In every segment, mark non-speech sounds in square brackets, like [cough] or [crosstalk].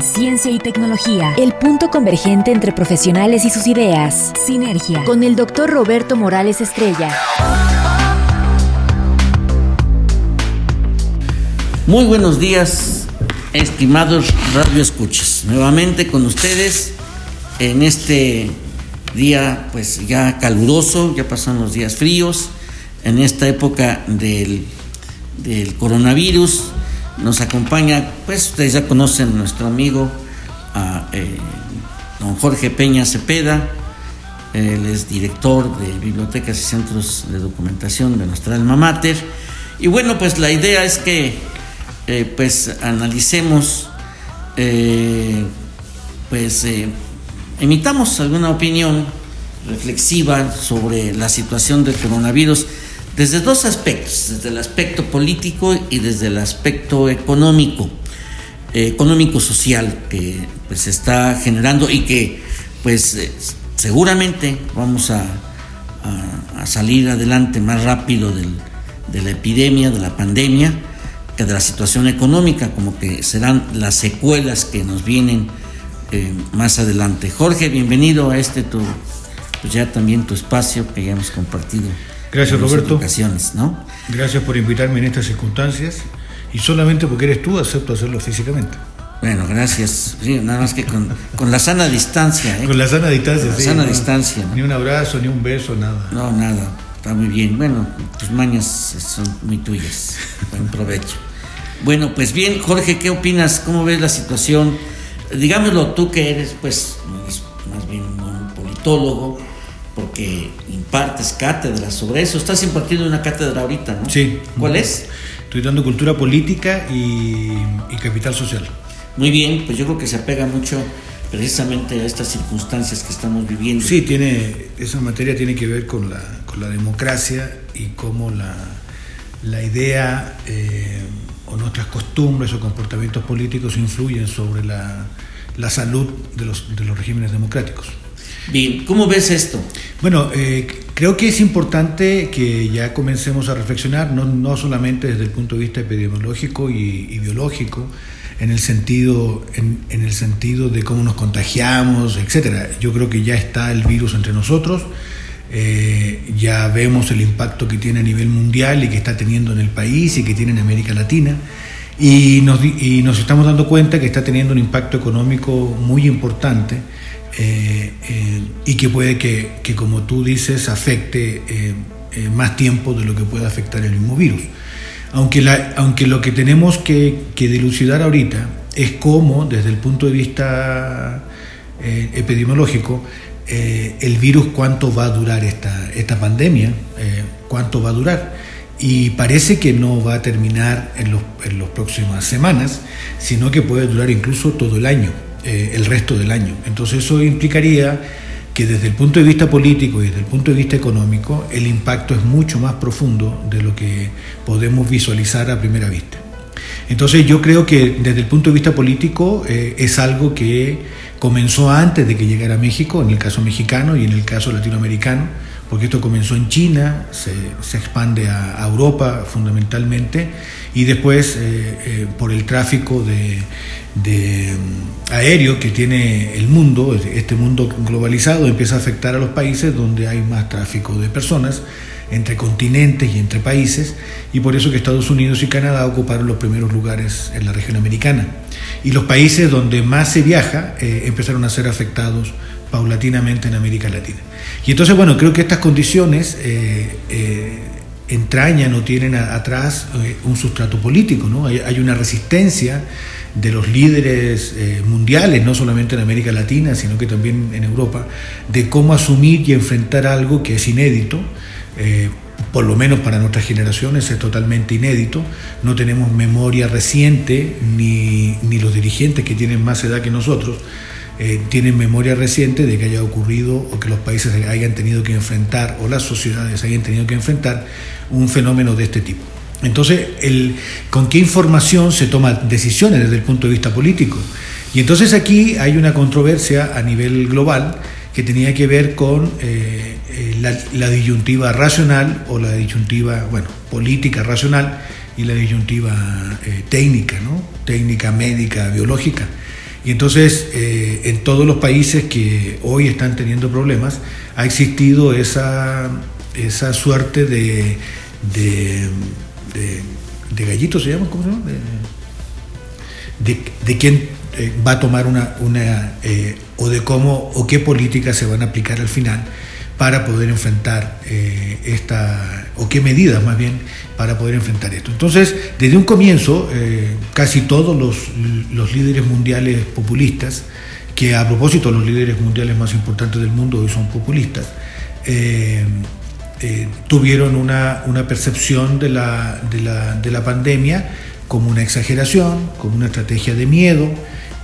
Ciencia y tecnología, el punto convergente entre profesionales y sus ideas. Sinergia, con el doctor Roberto Morales Estrella. Muy buenos días, estimados radio escuchas. Nuevamente con ustedes en este día pues ya caluroso, ya pasan los días fríos, en esta época del, del coronavirus. Nos acompaña, pues ustedes ya conocen nuestro amigo, eh, don Jorge Peña Cepeda. Él es director de bibliotecas y centros de documentación de nuestra alma mater. Y bueno, pues la idea es que eh, pues analicemos, eh, pues emitamos alguna opinión reflexiva sobre la situación del coronavirus desde dos aspectos, desde el aspecto político y desde el aspecto económico, económico-social que pues se está generando y que pues seguramente vamos a, salir adelante más rápido del, de la epidemia, de la pandemia, que de la situación económica, como que serán las secuelas que nos vienen eh, más adelante. Jorge, bienvenido a este tu, pues ya también tu espacio que ya hemos compartido. Gracias, Roberto. Ocasiones, ¿no? Gracias por invitarme en estas circunstancias y solamente porque eres tú acepto hacerlo físicamente. Bueno, gracias. Sí, nada más que con, con la sana distancia. ¿eh? Con la sana distancia, la sí. sana no, distancia. ¿no? Ni un abrazo, ni un beso, nada. No, nada. Está muy bien. Bueno, tus mañas son muy tuyas. Buen provecho. Bueno, pues bien, Jorge, ¿qué opinas? ¿Cómo ves la situación? Digámoslo tú que eres, pues, más bien un politólogo, porque impartes cátedras sobre eso. Estás impartiendo una cátedra ahorita, ¿no? Sí. ¿Cuál es? Estoy dando cultura política y, y capital social. Muy bien, pues yo creo que se apega mucho precisamente a estas circunstancias que estamos viviendo. Sí, tiene, esa materia tiene que ver con la, con la democracia y cómo la, la idea eh, o nuestras costumbres o comportamientos políticos influyen sobre la, la salud de los, de los, regímenes democráticos. Bien, ¿cómo ves esto? Bueno, eh, creo que es importante que ya comencemos a reflexionar, no, no solamente desde el punto de vista epidemiológico y, y biológico, en el sentido en, en, el sentido de cómo nos contagiamos, etcétera. Yo creo que ya está el virus entre nosotros. Eh, ya vemos el impacto que tiene a nivel mundial y que está teniendo en el país y que tiene en América Latina. Y nos, y nos estamos dando cuenta que está teniendo un impacto económico muy importante eh, eh, y que puede que, que, como tú dices, afecte más tiempo de lo que puede afectar el mismo virus. Aunque, la, aunque lo que tenemos que, que, dilucidar ahorita es cómo, desde el punto de vista eh, epidemiológico, eh, el virus, cuánto va a durar esta, esta pandemia, eh, cuánto va a durar. Y parece que no va a terminar en, los, en las próximas semanas, sino que puede durar incluso todo el año, el resto del año. Entonces eso implicaría que desde el punto de vista político y desde el punto de vista económico el impacto es mucho más profundo de lo que podemos visualizar a primera vista. Entonces yo creo que desde el punto de vista político eh, es algo que comenzó antes de que llegara a México, en el caso mexicano y en el caso latinoamericano, porque esto comenzó en China, se, se expande a, a, Europa fundamentalmente, y después eh, eh, por el tráfico de, de, aéreo que tiene el mundo, este mundo globalizado empieza a afectar a los países donde hay más tráfico de personas, entre continentes y entre países, y por eso que Estados Unidos y Canadá ocuparon los primeros lugares en la región americana. Y los países donde más se viaja eh, empezaron a ser afectados paulatinamente en América Latina. Y entonces, bueno, creo que estas condiciones eh, eh, entrañan o tienen atrás eh, un sustrato político, ¿no? Hay, hay, una resistencia de los líderes eh, mundiales, no solamente en América Latina, sino que también en Europa, de cómo asumir y enfrentar algo que es inédito, eh, por lo menos para nuestras generaciones es totalmente inédito. No tenemos memoria reciente, ni, ni los dirigentes que tienen más edad que nosotros eh, tienen memoria reciente de que haya ocurrido o que los países hayan tenido que enfrentar o las sociedades hayan tenido que enfrentar un fenómeno de este tipo. Entonces, ¿con qué información se toman decisiones desde el punto de vista político? Y entonces aquí hay una controversia a nivel global que tenía que ver con eh, eh, la, disyuntiva racional o la disyuntiva, bueno, política racional y la disyuntiva técnica, ¿no? Técnica, médica, biológica. Y entonces en todos los países que hoy están teniendo problemas ha existido esa, esa suerte de, de, de, gallitos, ¿se llama? ¿Cómo se llama? De, de, quién va a tomar una, una o de cómo o qué políticas se van a aplicar al final para poder enfrentar eh, esta, o qué medidas más bien para poder enfrentar esto. Entonces, desde un comienzo, eh, casi todos los, líderes mundiales populistas, que a propósito los líderes mundiales más importantes del mundo hoy son populistas, eh, tuvieron una, percepción de la, de, la, de la pandemia como una exageración, como una estrategia de miedo,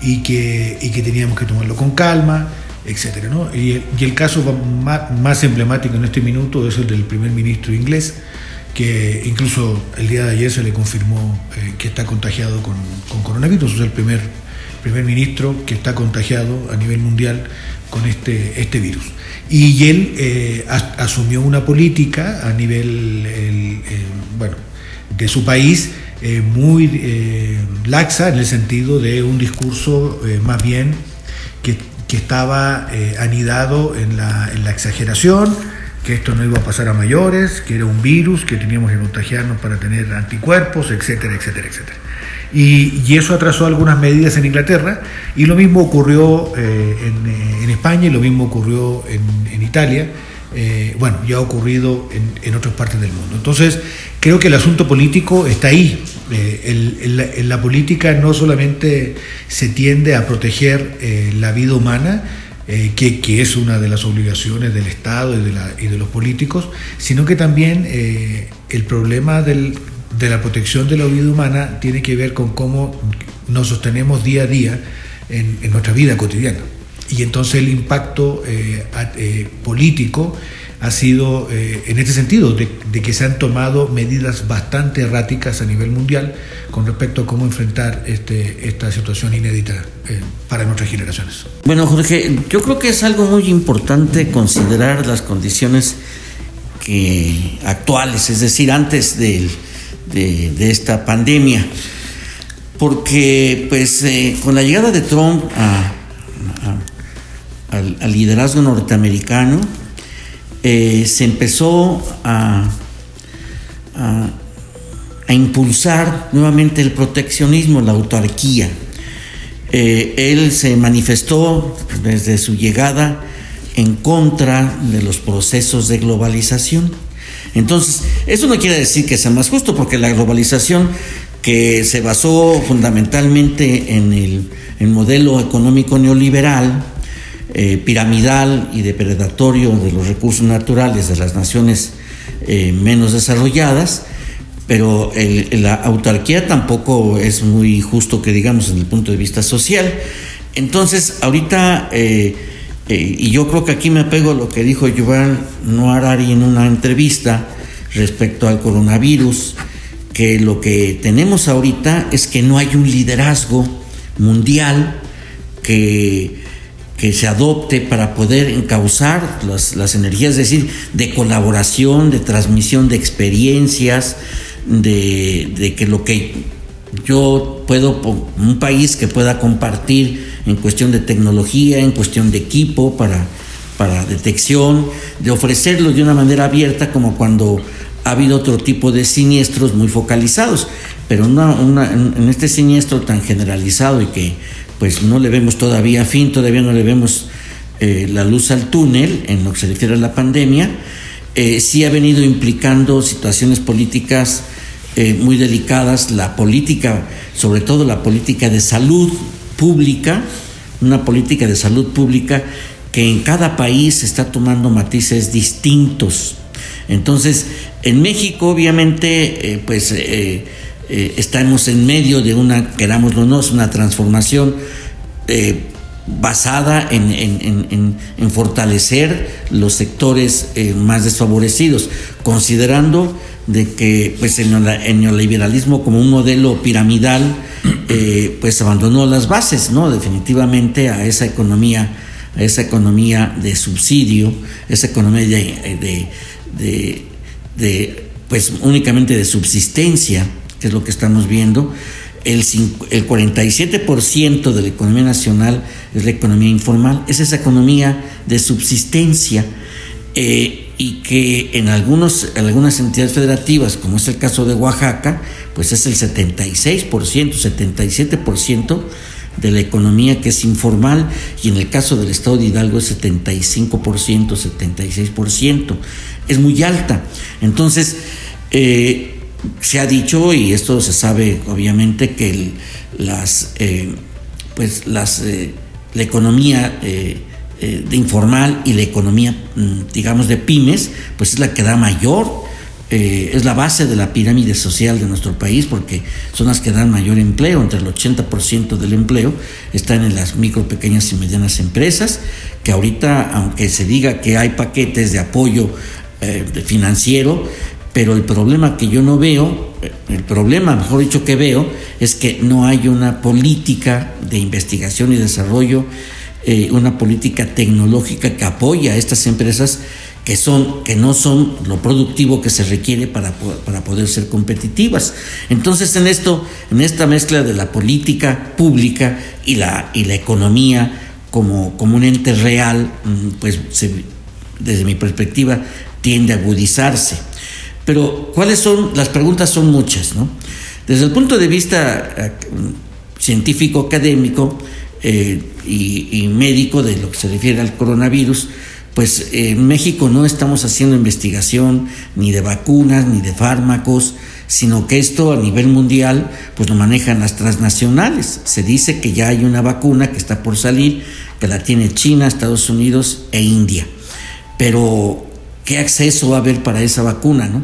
y que teníamos que tomarlo con calma, etc. ¿no? Y, el, caso más, emblemático en este minuto es el del primer ministro inglés, que incluso el día de ayer se le confirmó eh, que está contagiado con, con, coronavirus, es el primer, primer ministro que está contagiado a nivel mundial con este, este virus. Y él eh, asumió una política a nivel bueno, de su país eh, muy laxa en el sentido de un discurso más bien que, que estaba anidado en la, exageración, que esto no iba a pasar a mayores, que era un virus, que teníamos que contagiarnos para tener anticuerpos, etcétera, etcétera, etcétera. Y, eso atrasó algunas medidas en Inglaterra y lo mismo ocurrió en, en, España y lo mismo ocurrió en, Italia. bueno, ya ha ocurrido en, otras partes del mundo. Entonces, Creo que el asunto político está ahí. Eh, en la política no solamente se tiende a proteger eh, la vida humana, eh, que, es una de las obligaciones del Estado y de, la, y de los políticos, sino que también el problema del, de la protección de la vida humana tiene que ver con cómo nos sostenemos día a día en, en nuestra vida cotidiana. Y entonces el impacto político ha sido eh, en este sentido, de, que se han tomado medidas bastante erráticas a nivel mundial con respecto a cómo enfrentar este, esta situación inédita eh, para nuestras generaciones. Bueno, Jorge, yo creo que es algo muy importante considerar las condiciones actuales, es decir, antes de, esta pandemia, porque pues eh, con la llegada de Trump al liderazgo norteamericano, eh, se empezó a, a, impulsar nuevamente el proteccionismo, la autarquía. Eh, él se manifestó desde su llegada en contra de los procesos de globalización. Entonces, eso no quiere decir que sea más justo, porque la globalización que se basó fundamentalmente en el modelo económico neoliberal, eh, piramidal y depredatorio de los recursos naturales de las naciones eh, menos desarrolladas, pero la autarquía tampoco es muy justo que digamos desde el punto de vista social. Entonces, ahorita, eh, y yo creo que aquí me apego a lo que dijo Yuval Noarari en una entrevista respecto al coronavirus, que lo que tenemos ahorita es que no hay un liderazgo mundial que que se adopte para poder encauzar las, las, energías, es decir, de colaboración, de transmisión de experiencias, de, de, que lo que yo puedo, un país que pueda compartir en cuestión de tecnología, en cuestión de equipo para, para detección, de ofrecerlo de una manera abierta como cuando ha habido otro tipo de siniestros muy focalizados, pero en este siniestro tan generalizado y que pues no le vemos todavía fin, todavía no le vemos eh, la luz al túnel en lo que se refiere a la pandemia. Eh, sí ha venido implicando situaciones políticas eh, muy delicadas, la política, sobre todo la política de salud pública, una política de salud pública que en cada país está tomando matices distintos. Entonces, En México, obviamente, eh, pues eh, eh, estamos en medio de una, querámoslo o no, una transformación basada en, fortalecer los sectores más desfavorecidos, considerando de que pues el, neoliberalismo como un modelo piramidal pues abandonó las bases, ¿no? Definitivamente a esa economía, a esa economía de subsidio, esa economía de, pues únicamente de subsistencia, que es lo que estamos viendo. El, el 47% de la economía nacional es la economía informal, es esa economía de subsistencia eh, y que en algunos, algunas entidades federativas, como es el caso de Oaxaca, pues es el 76%, 77% de la economía que es informal y en el caso del estado de Hidalgo es 75%, 76% es muy alta. Entonces, eh, se ha dicho, y esto se sabe obviamente, que las, eh, pues las, eh, la economía de informal y la economía, mm, digamos, de pymes, pues es la que da mayor es la base de la pirámide social de nuestro país porque son las que dan mayor empleo, entre el 80% del empleo están en las micro, pequeñas y medianas empresas, que ahorita, aunque se diga que hay paquetes de apoyo eh, financiero, pero el problema que yo no veo, eh, el problema, mejor dicho, que veo, es que no hay una política de investigación y desarrollo, eh, una política tecnológica que apoya a estas empresas que, son, que no son lo productivo que se requiere para, para poder ser competitivas. Entonces, en esto, en esta mezcla de la política pública y la, y la economía como, como un ente real, mm, pues desde mi perspectiva, tiende a agudizarse. Pero, ¿cuáles son? Las preguntas son muchas, ¿no? Desde el punto de vista eh, científico, académico eh, y, médico de lo que se refiere al coronavirus, pues en México no estamos haciendo investigación ni de vacunas ni de fármacos, sino que esto a nivel mundial pues lo manejan las transnacionales. Se dice que ya hay una vacuna que está por salir, que la tiene China, Estados Unidos e India. Pero qué acceso va a haber para esa vacuna, ¿no?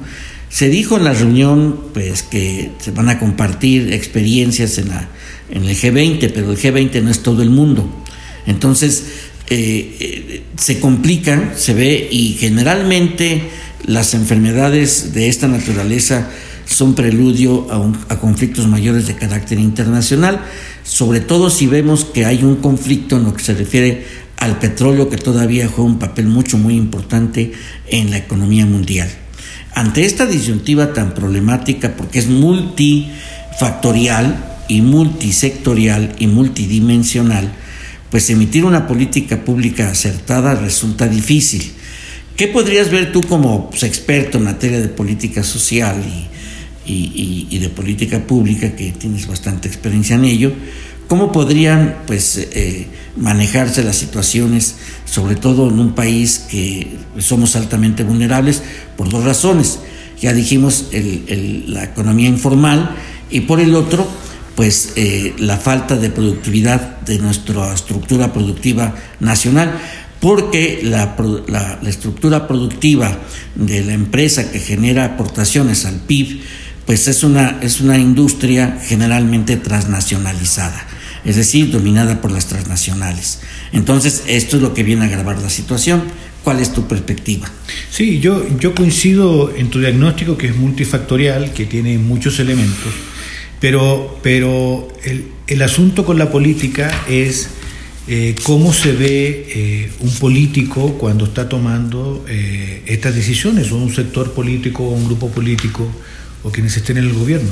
Se dijo en la reunión pues que se van a compartir experiencias en, la, en el G20, pero el G20 no es todo el mundo. Entonces, eh, eh, se complican, se ve, y generalmente las enfermedades de esta naturaleza son preludio a, a, conflictos mayores de carácter internacional, sobre todo si vemos que hay un conflicto en lo que se refiere al petróleo que todavía juega un papel mucho muy importante en la economía mundial. Ante esta disyuntiva tan problemática, porque es multifactorial y multisectorial y multidimensional, pues emitir una política pública acertada resulta difícil. ¿Qué podrías ver tú como pues, experto en materia de política social y, y de política pública, que tienes bastante experiencia en ello? ¿Cómo podrían pues, eh, manejarse las situaciones, sobre todo en un país que somos altamente vulnerables, por dos razones? Ya dijimos la economía informal y por el otro, pues eh, la falta de productividad de nuestra estructura productiva nacional, porque la, la estructura productiva de la empresa que genera aportaciones al PIB, pues es una, es una industria generalmente transnacionalizada es decir, dominada por las transnacionales. Entonces, esto es lo que viene a agravar la situación. ¿Cuál es tu perspectiva? Sí, yo, yo coincido en tu diagnóstico que es multifactorial, que tiene muchos elementos, pero, pero el, asunto con la política es eh, cómo se ve eh, un político cuando está tomando eh, estas decisiones, o un sector político, o un grupo político, o quienes estén en el gobierno.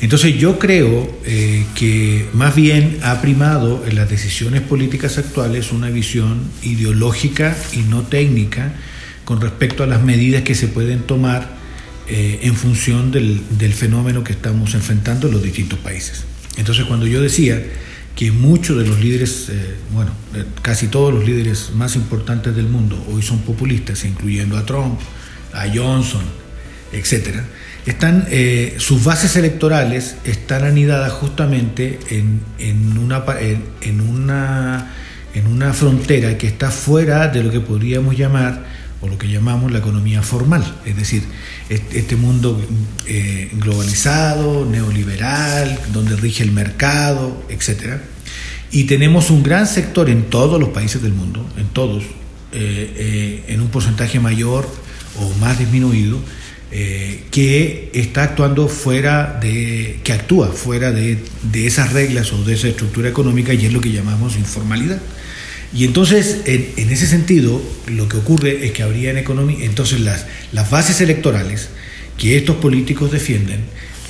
Entonces yo creo eh, que más bien ha primado en las decisiones políticas actuales una visión ideológica y no técnica con respecto a las medidas que se pueden tomar eh, en función del, fenómeno que estamos enfrentando en los distintos países. Entonces cuando yo decía que muchos de los líderes, eh, bueno, casi todos los líderes más importantes del mundo hoy son populistas, incluyendo a Trump, a Johnson, etcétera, están, eh, sus bases electorales están anidadas justamente en, en, una, en, una, en una frontera que está fuera de lo que podríamos llamar o lo que llamamos la economía formal, es decir, este mundo eh, globalizado, neoliberal, donde rige el mercado, etc. Y tenemos un gran sector en todos los países del mundo, en todos, eh, eh, en un porcentaje mayor o más disminuido, que está actuando fuera de, que actúa fuera de, de esas reglas o de esa estructura económica y es lo que llamamos informalidad. Y entonces, en, ese sentido, lo que ocurre es que habría en economía, entonces las, las bases electorales que estos políticos defienden,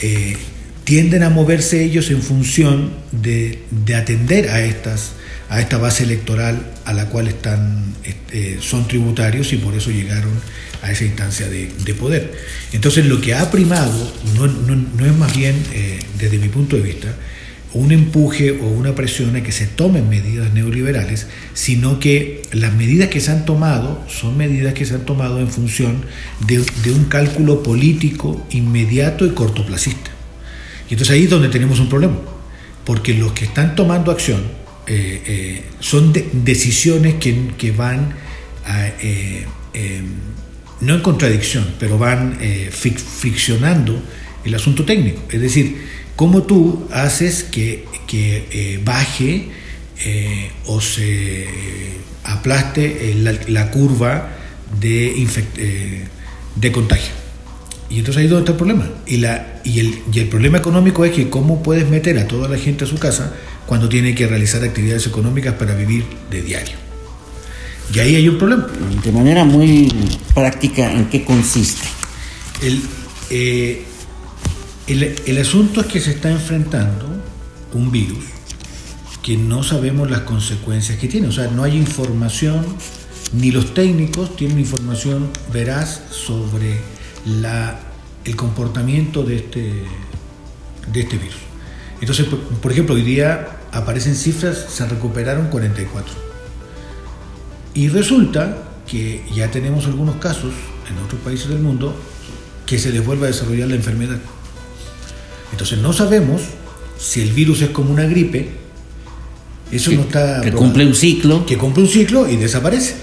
eh, tienden a moverse ellos en función de, atender a, estas, a esta base electoral a la cual están, este, son tributarios y por eso llegaron a esa instancia de, poder. Entonces lo que ha primado no, no, es más bien, eh, desde mi punto de vista, un empuje o una presión a que se tomen medidas neoliberales, sino que las medidas que se han tomado son medidas que se han tomado en función de, un cálculo político inmediato y cortoplacista. Y entonces ahí es donde tenemos un problema, porque los que están tomando acción eh, eh, son decisiones que, van eh, no en contradicción, pero van friccionando el asunto técnico. Es decir, ¿Cómo tú haces que, eh, baje o se aplaste la, curva de, de contagio? Y entonces ahí es donde está el problema. Y, la, y, el, y el problema económico es que cómo puedes meter a toda la gente a su casa cuando tiene que realizar actividades económicas para vivir de diario. Y ahí hay un problema. De manera muy práctica, ¿en qué consiste? El, el, asunto es que se está enfrentando un virus que no sabemos las consecuencias que tiene. O sea, no hay información, ni los técnicos tienen información veraz sobre la, el comportamiento de este, de este virus. Entonces, por, ejemplo, hoy día aparecen cifras, se recuperaron 44. Y resulta que ya tenemos algunos casos en otros países del mundo que se les vuelve a desarrollar la enfermedad. Entonces no sabemos si el virus es como una gripe, eso no está... Que cumple un ciclo. Que cumple un ciclo y desaparece.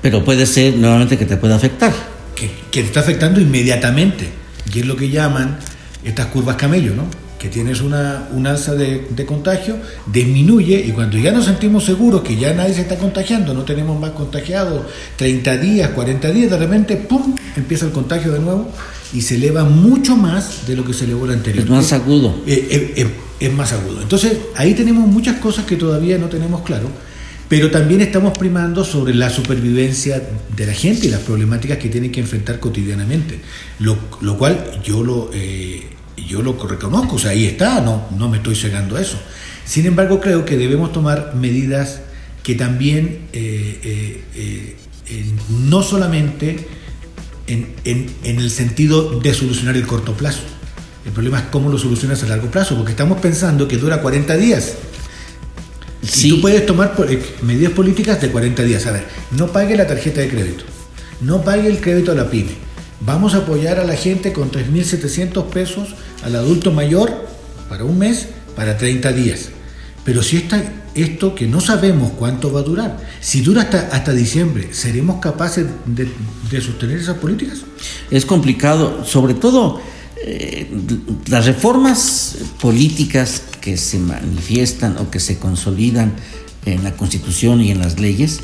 Pero puede ser nuevamente que te pueda afectar. Que, que te está afectando inmediatamente, y es lo que llaman estas curvas camello, ¿no? Que tienes una, un alza de, de, contagio, disminuye y cuando ya nos sentimos seguros que ya nadie se está contagiando, no tenemos más contagiados, 30 días, 40 días, de repente, ¡pum!, empieza el contagio de nuevo y se eleva mucho más de lo que se elevó el anterior. Es más agudo. Eh, eh, eh, es más agudo. Entonces, ahí tenemos muchas cosas que todavía no tenemos claro, pero también estamos primando sobre la supervivencia de la gente y las problemáticas que tienen que enfrentar cotidianamente, lo, lo cual yo lo, yo lo reconozco, o sea, ahí está, no, no me estoy cegando a eso. Sin embargo, creo que debemos tomar medidas que también no solamente en, el sentido de solucionar el corto plazo. El problema es cómo lo solucionas a largo plazo, porque estamos pensando que dura 40 días. Y tú puedes tomar eh, medidas políticas de 40 días. A ver, no pague la tarjeta de crédito, no pague el crédito a la pyme. Vamos a apoyar a la gente con 3.700 pesos al adulto mayor para un mes, para 30 días. Pero si esto que no sabemos cuánto va a durar, si dura hasta, hasta diciembre, ¿seremos capaces de, sostener esas políticas? Es complicado, sobre todo eh, las reformas políticas que se manifiestan o que se consolidan en la Constitución y en las leyes,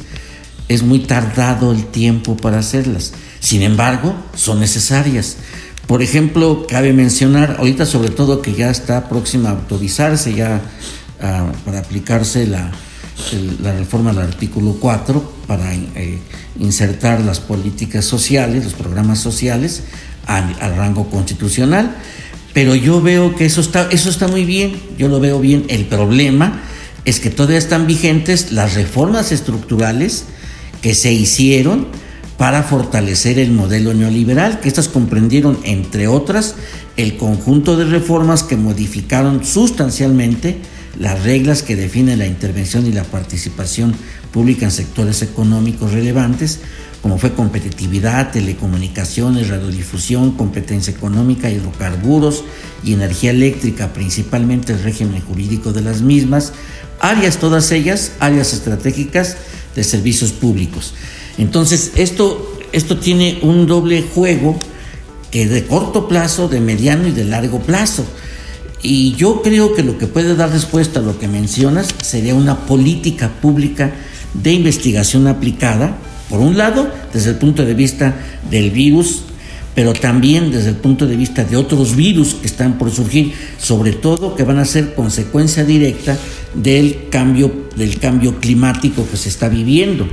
es muy tardado el tiempo para hacerlas. Sin embargo, son necesarias. Por ejemplo, cabe mencionar ahorita sobre todo que ya está próxima a autorizarse, ya para aplicarse la, reforma del artículo 4 para eh, insertar las políticas sociales, los programas sociales al, rango constitucional. Pero yo veo que eso está, eso está muy bien, yo lo veo bien. El problema es que todavía están vigentes las reformas estructurales que se hicieron para fortalecer el modelo neoliberal, que estas comprendieron, entre otras, el conjunto de reformas que modificaron sustancialmente las reglas que definen la intervención y la participación pública en sectores económicos relevantes, como fue competitividad, telecomunicaciones, radiodifusión, competencia económica, hidrocarburos y energía eléctrica, principalmente el régimen jurídico de las mismas, áreas todas ellas, áreas estratégicas de servicios públicos. Entonces, esto esto tiene un doble juego que de corto plazo, de mediano y de largo plazo. Y yo creo que lo que puede dar respuesta a lo que mencionas sería una política pública de investigación aplicada, por un lado, desde el punto de vista del virus, pero también desde el punto de vista de otros virus que están por surgir, sobre todo que van a ser consecuencia directa del cambio, del cambio climático que se está viviendo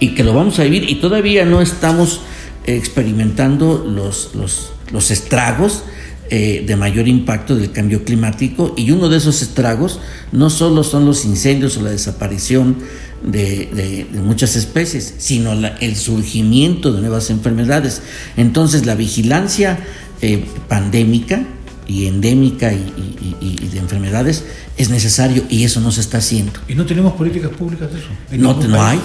y que lo vamos a vivir y todavía no estamos experimentando los, los, los estragos eh, de mayor impacto del cambio climático y uno de esos estragos no solo son los incendios o la desaparición de, muchas especies, sino el surgimiento de nuevas enfermedades. Entonces la vigilancia eh, pandémica y endémica y, de enfermedades es necesario y eso no se está haciendo. Y no tenemos políticas públicas de eso. no, no hay.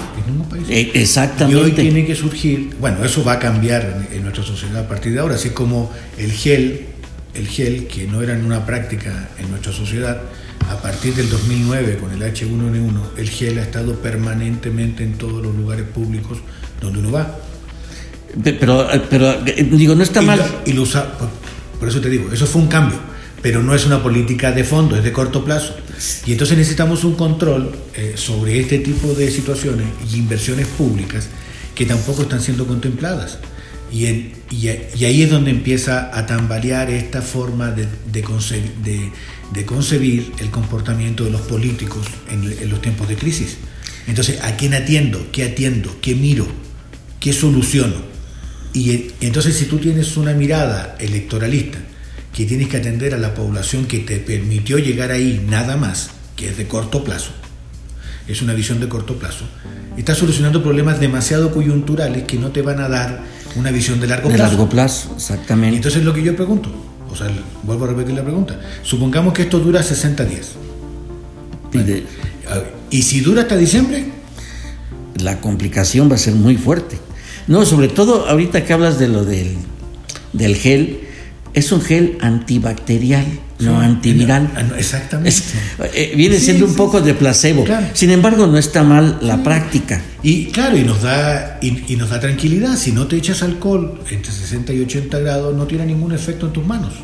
Eh, exactamente. Y hoy tiene que surgir, bueno, eso va a cambiar en, nuestra sociedad a partir de ahora, así como el gel, el gel que no era una práctica en nuestra sociedad, a partir del 2009 con el H1N1, el gel ha estado permanentemente en todos los lugares públicos donde uno va. Pero, pero digo, no está mal. y lo usa, por eso te digo, eso fue un cambio, pero no es una política de fondo, es de corto plazo. Y entonces necesitamos un control eh, sobre este tipo de situaciones y inversiones públicas que tampoco están siendo contempladas. Y, y, ahí es donde empieza a tambalear esta forma de, de, concebir, el comportamiento de los políticos en, en los tiempos de crisis. Entonces, ¿a quién atiendo? ¿Qué atiendo? ¿Qué miro? ¿Qué soluciono? Y entonces si tú tienes una mirada electoralista, que tienes que atender a la población que te permitió llegar ahí nada más, que es de corto plazo, es una visión de corto plazo, estás solucionando problemas demasiado coyunturales que no te van a dar una visión de largo plazo. De largo plazo, exactamente. Y entonces lo que yo pregunto, o sea, vuelvo a repetir la pregunta, supongamos que esto dura 60 días. ¿Y si dura hasta diciembre? La complicación va a ser muy fuerte. No, sobre todo ahorita que hablas de lo del, del gel, es un gel antibacterial, no antiviral. Ah, exactamente. Eh, viene siendo un poco de placebo. Sin embargo, no está mal la práctica. Y claro, y nos da y, nos da tranquilidad. Si no te echas alcohol entre 60 y 80 grados, no tiene ningún efecto en tus manos,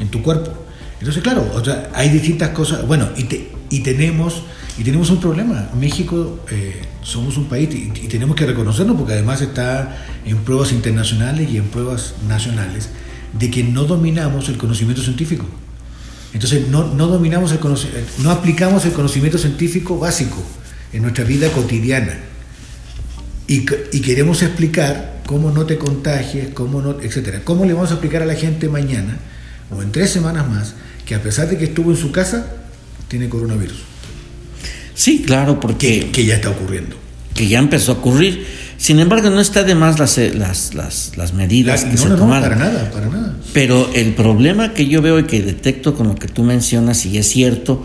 en tu cuerpo. Entonces, claro, o sea, hay distintas cosas. Bueno, y, y tenemos y tenemos un problema. México eh, somos un país y, tenemos que reconocerlo porque además está en pruebas internacionales y en pruebas nacionales de que no dominamos el conocimiento científico. Entonces no, no dominamos el no aplicamos el conocimiento científico básico en nuestra vida cotidiana. Y, y, queremos explicar cómo no te contagies, cómo no, etcétera. ¿Cómo le vamos a explicar a la gente mañana o en tres semanas más que a pesar de que estuvo en su casa, tiene coronavirus? Sí, claro, porque... Que, ya está ocurriendo. Que ya empezó a ocurrir. Sin embargo, no está de más las, eh, las, las, medidas que se no, para nada, para nada. Pero el problema que yo veo y que detecto con lo que tú mencionas, y es cierto,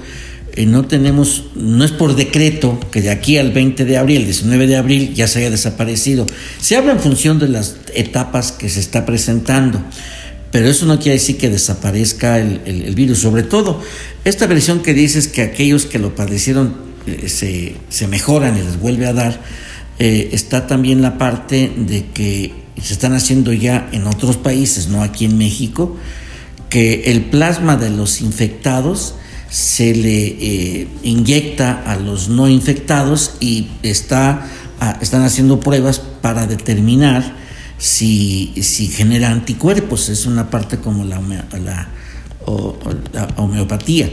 eh, no tenemos, no es por decreto que de aquí al 20 de abril, el 19 de abril, ya se haya desaparecido. Se habla en función de las etapas que se está presentando pero eso no quiere decir que desaparezca el, el, virus. Sobre todo, esta versión que dices que aquellos que lo padecieron se, se, mejoran y les vuelve a dar, eh, está también la parte de que se están haciendo ya en otros países, no aquí en México, que el plasma de los infectados se le eh, inyecta a los no infectados y está, están haciendo pruebas para determinar si, si genera anticuerpos. Es una parte como la, la, la homeopatía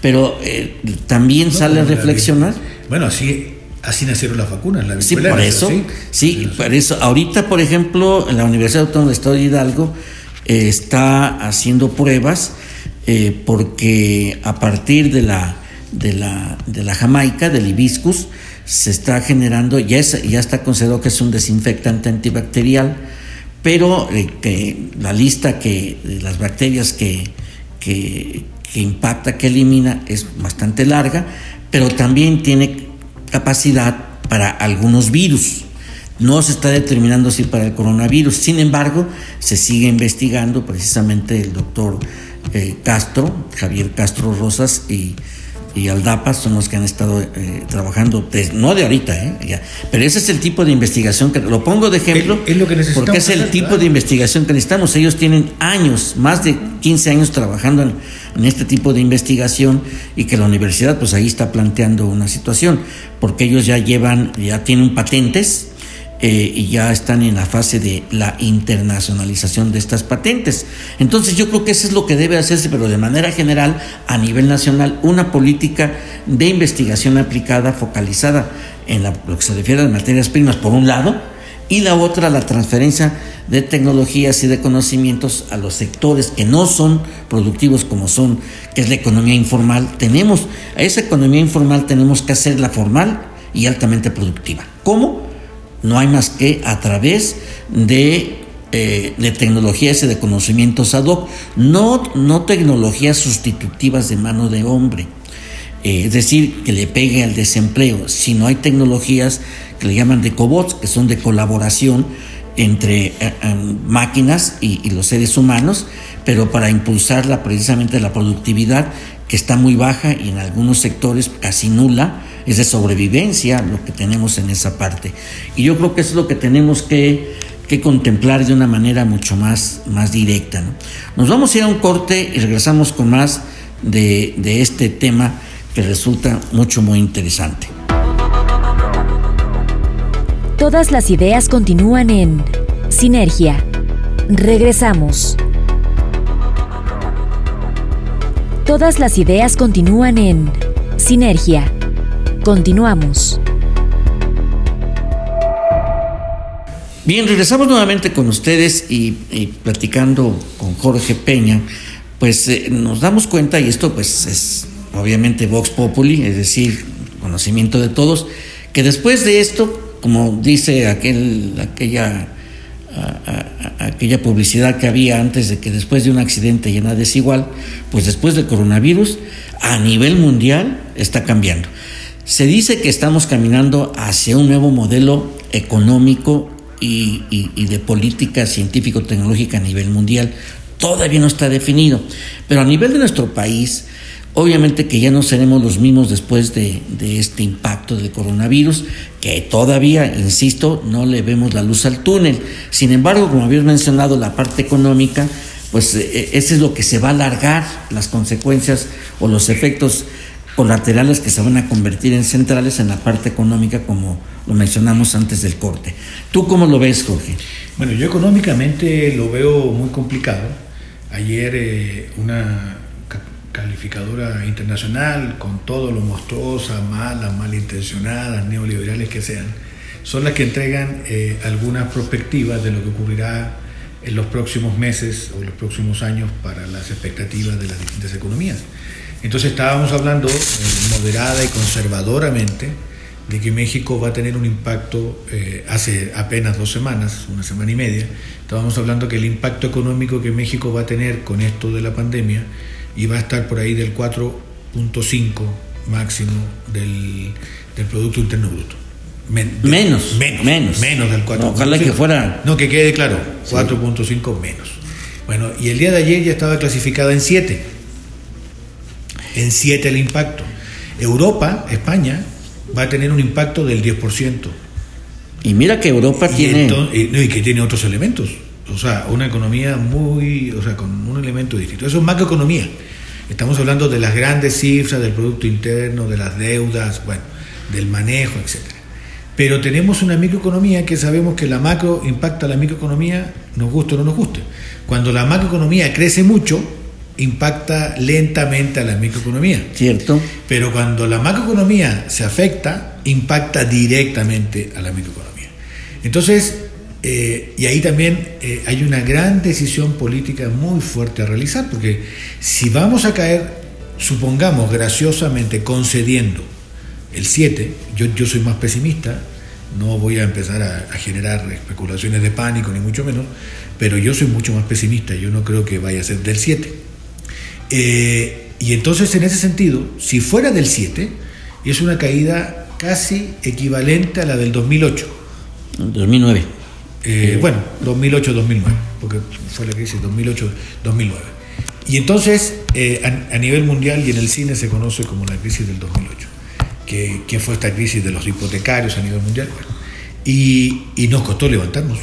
pero eh, también sale a reflexionar. Bueno, así, así nacieron las vacunas, la Sí, por eso, sí, por eso. Ahorita, por ejemplo, en la Universidad Autónoma del Estado de Hidalgo eh, está haciendo pruebas eh, porque a partir de la, de la, de la Jamaica, del hibiscus, se está generando, ya, ya está considerado que es un desinfectante antibacterial, pero que la lista que, de las bacterias que, que, que impacta, que elimina, es bastante larga, pero también tiene capacidad para algunos virus. No se está determinando si para el coronavirus, sin embargo, se sigue investigando precisamente el doctor eh, Castro, Javier Castro Rosas y, y Aldapa son los que han estado eh, trabajando, no de ahorita, ¿eh? pero ese es el tipo de investigación que lo pongo de ejemplo, es, lo que porque es el tipo de investigación que necesitamos. Ellos tienen años, más de 15 años trabajando en, en, este tipo de investigación y que la universidad pues ahí está planteando una situación, porque ellos ya llevan, ya tienen patentes eh, y ya están en la fase de la internacionalización de estas patentes. Entonces yo creo que eso es lo que debe hacerse, pero de manera general, a nivel nacional, una política de investigación aplicada, focalizada en lo que se refiere a las materias primas, por un lado, y la otra, la transferencia de tecnologías y de conocimientos a los sectores que no son productivos como son, que es la economía informal. Tenemos, a esa economía informal tenemos que hacerla formal y altamente productiva. ¿Cómo? No hay más que a través de, eh, de tecnologías y de conocimientos ad hoc, no, no tecnologías sustitutivas de mano de hombre. Eh, es decir, que le pegue al desempleo, Si no hay tecnologías que le llaman de cobots, que son de colaboración entre eh, máquinas y, y, los seres humanos, pero para impulsar precisamente la productividad que está muy baja y en algunos sectores casi nula, es de sobrevivencia lo que tenemos en esa parte. Y yo creo que eso es lo que tenemos que, contemplar de una manera mucho más, más directa. Nos vamos a ir a un corte y regresamos con más de, de este tema que resulta mucho, muy interesante. Todas las ideas continúan en Sinergia. Regresamos. Todas las ideas continúan en Sinergia. Continuamos. Bien, regresamos nuevamente con ustedes y, platicando con Jorge Peña, pues eh, nos damos cuenta, y esto pues es obviamente Vox Populi, es decir, conocimiento de todos, que después de esto, como dice aquel, aquella, aquella publicidad que había antes de que después de un accidente ya nada es igual, pues después del coronavirus, a nivel mundial está cambiando. Se dice que estamos caminando hacia un nuevo modelo económico y, de política científico-tecnológica a nivel mundial. Todavía no está definido, pero a nivel de nuestro país, obviamente que ya no seremos los mismos después de, este impacto del coronavirus, que todavía, insisto, no le vemos la luz al túnel. Sin embargo, como habías mencionado, la parte económica, pues eh, eh, ese es lo que se va a alargar las consecuencias o los efectos colaterales que se van a convertir en centrales en la parte económica, como lo mencionamos antes del corte. ¿Tú cómo lo ves, Jorge? Bueno, yo económicamente lo veo muy complicado. Ayer eh, una calificadora internacional, con todo lo monstruosa, mala, malintencionadas, neoliberales que sean, son las que entregan eh, algunas perspectivas de lo que ocurrirá en los próximos meses o los próximos años para las expectativas de las distintas economías. Entonces estábamos hablando eh, moderada y conservadoramente de que México va a tener un impacto eh, hace apenas dos semanas, una semana y media, estábamos hablando que el impacto económico que México va a tener con esto de la pandemia iba a estar por ahí del 4.5 máximo del, Producto Interno Bruto. menos, menos, menos, menos del 4. ojalá que fuera. No, que quede claro, 4.5 menos. Bueno, y el día de ayer ya estaba clasificada en 7 en 7 el impacto. Europa, España, va a tener un impacto del 10%. Y mira que Europa tiene... y, que tiene otros elementos. O sea, una economía muy... O sea, con un elemento distinto. Eso es macroeconomía. Estamos hablando de las grandes cifras del Producto Interno, de las deudas, bueno, del manejo, etc. Pero tenemos una microeconomía que sabemos que la macro impacta a la microeconomía, nos guste o no nos guste. Cuando la macroeconomía crece mucho, impacta lentamente a la microeconomía. Cierto. Pero cuando la macroeconomía se afecta, impacta directamente a la microeconomía. Entonces, eh, y ahí también eh, hay una gran decisión política muy fuerte a realizar, porque si vamos a caer, supongamos graciosamente concediendo el 7, yo, yo soy más pesimista, no voy a empezar a, a, generar especulaciones de pánico, ni mucho menos, pero yo soy mucho más pesimista, yo no creo que vaya a ser del 7. Eh, y entonces, en ese sentido, si fuera del 7, es una caída casi equivalente a la del 2008. 2009. Eh, bueno, 2008-2009, porque fue la crisis 2008-2009. Y entonces, eh, a, a nivel mundial y en el cine se conoce como la crisis del 2008, que, que fue esta crisis de los hipotecarios a nivel mundial. Bueno, y, y nos costó levantarnos,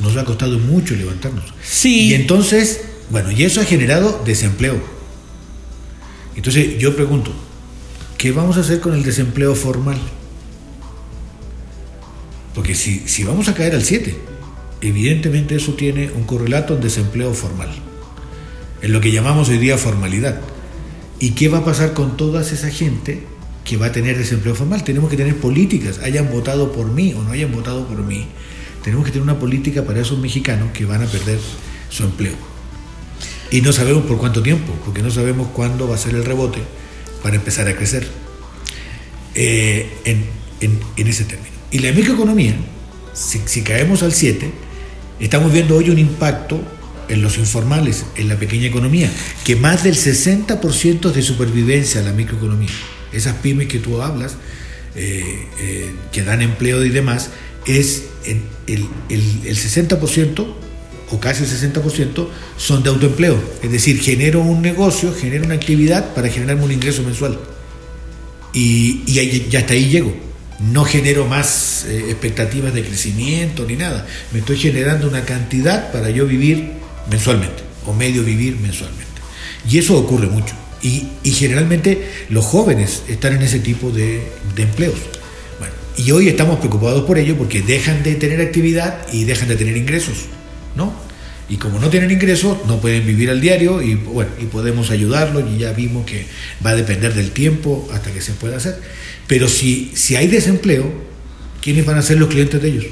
nos ha costado mucho levantarnos. Sí. Y entonces, bueno, y eso ha generado desempleo. Entonces yo pregunto, ¿qué vamos a hacer con el desempleo formal? Porque si, si vamos a caer al 7, evidentemente eso tiene un correlato en desempleo formal, en lo que llamamos hoy día formalidad. ¿Y qué va a pasar con toda esa gente que va a tener desempleo formal? Tenemos que tener políticas, hayan votado por mí o no hayan votado por mí. Tenemos que tener una política para esos mexicanos que van a perder su empleo. Y no sabemos por cuánto tiempo, porque no sabemos cuándo va a ser el rebote para empezar a crecer eh, en, ese término. Y la microeconomía, si, caemos al 7, estamos viendo hoy un impacto en los informales, en la pequeña economía, que más del 60% de supervivencia a la microeconomía, esas pymes que tú hablas, eh, eh, que dan empleo y demás, es el, el, el 60% o casi el 60% son de autoempleo. Es decir, genero un negocio, genero una actividad para generarme un ingreso mensual. Y, y hasta ahí llego. No genero más eh, expectativas de crecimiento ni nada. Me estoy generando una cantidad para yo vivir mensualmente o medio vivir mensualmente. Y eso ocurre mucho. Y, generalmente los jóvenes están en ese tipo de, empleos. Y hoy estamos preocupados por ello porque dejan de tener actividad y dejan de tener ingresos. ¿No? Y como no tienen ingresos, no pueden vivir al diario y bueno, y podemos ayudarlos y ya vimos que va a depender del tiempo hasta que se pueda hacer. Pero si, si hay desempleo, ¿quiénes van a ser los clientes de ellos?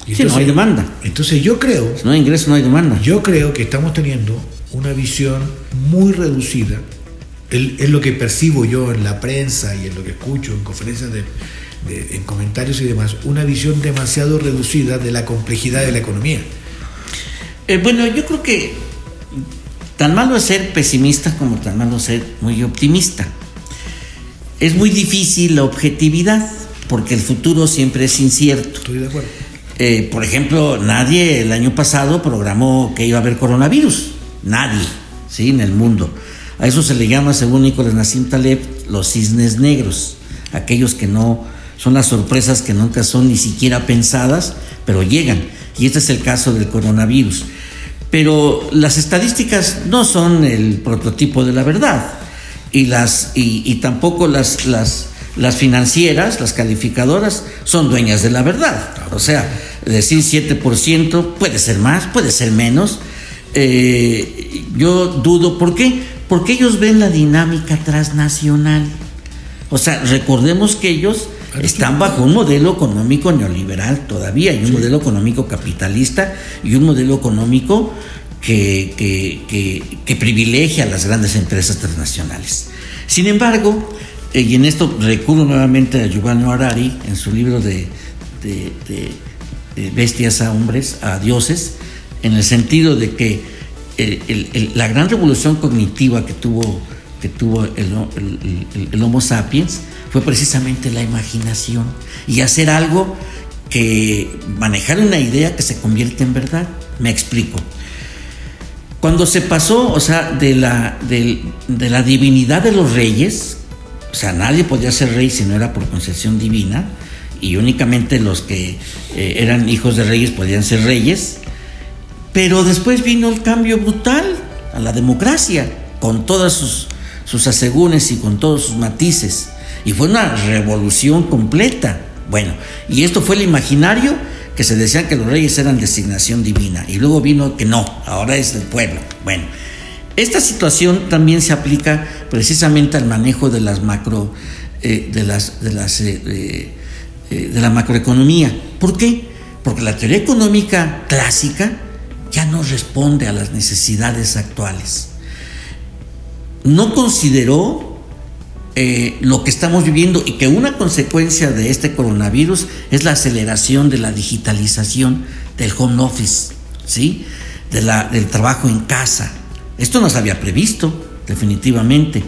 Entonces, sí, no hay demanda. Entonces yo creo... Si no hay ingreso, no hay demanda. Yo creo que estamos teniendo una visión muy reducida, es lo que percibo yo en la prensa y en lo que escucho en conferencias de, de, en comentarios y demás, una visión demasiado reducida de la complejidad de la economía. Eh, bueno, yo creo que tan malo es ser pesimista como tan malo es ser muy optimista. Es muy difícil la objetividad porque el futuro siempre es incierto. Estoy de acuerdo. Eh, por ejemplo, nadie el año pasado programó que iba a haber coronavirus. Nadie, ¿sí? En el mundo. A eso se le llama, según Nicolás Nassim Taleb, los cisnes negros. Aquellos que no son las sorpresas que nunca son ni siquiera pensadas, pero llegan. Y este es el caso del coronavirus. Pero las estadísticas no son el prototipo de la verdad. Y, las, y, tampoco las, las, las financieras, las calificadoras, son dueñas de la verdad. O sea, decir 7% puede ser más, puede ser menos. Eh, yo dudo, ¿por qué? Porque ellos ven la dinámica transnacional. O sea, recordemos que ellos están bajo un modelo económico neoliberal todavía, y un sí. modelo económico capitalista y un modelo económico que, que, que, que, privilegia a las grandes empresas transnacionales. Sin embargo, eh, y en esto recurro nuevamente a Giovanni Harari en su libro de, de, de Bestias a Hombres, a Dioses, en el sentido de que el, el, el, la gran revolución cognitiva que tuvo, que tuvo el Homo sapiens fue precisamente la imaginación y hacer algo que manejar una idea que se convierte en verdad. Me explico. Cuando se pasó, o sea, de la, de, la divinidad de los reyes, o sea, nadie podía ser rey si no era por concepción divina, y únicamente los que eh, eran hijos de reyes podían ser reyes, pero después vino el cambio brutal a la democracia, con todas sus, sus asegúnes y con todos sus matices. Y fue una revolución completa. Bueno, y esto fue el imaginario que se decía que los reyes eran designación divina. Y luego vino que no, ahora es del pueblo. Bueno, esta situación también se aplica precisamente al manejo de las macro, eh, de las, de eh, eh, de la macroeconomía. ¿Por qué? Porque la teoría económica clásica ya no responde a las necesidades actuales. No consideró eh, lo que estamos viviendo y que una consecuencia de este coronavirus es la aceleración de la digitalización del home office, ¿sí? Del trabajo en casa. Esto no se había previsto, definitivamente.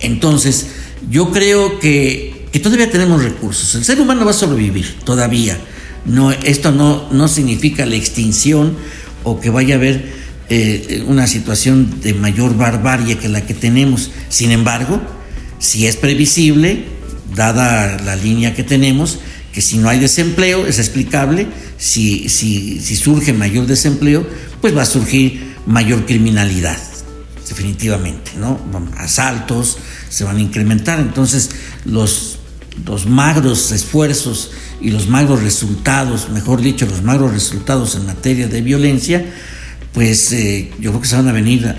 Entonces, yo creo que, que todavía tenemos recursos. El ser humano va a sobrevivir, todavía. No, esto no, no significa la extinción o que vaya a haber eh, una situación de mayor barbarie que la que tenemos. Sin embargo, si es previsible, dada la línea que tenemos, que si no hay desempleo, es explicable, si, si, surge mayor desempleo, pues va a surgir mayor criminalidad, definitivamente, ¿no? Asaltos se van a incrementar, entonces los, los magros esfuerzos y los magros resultados, mejor dicho, los magros resultados en materia de violencia, pues eh, yo creo que se van a venir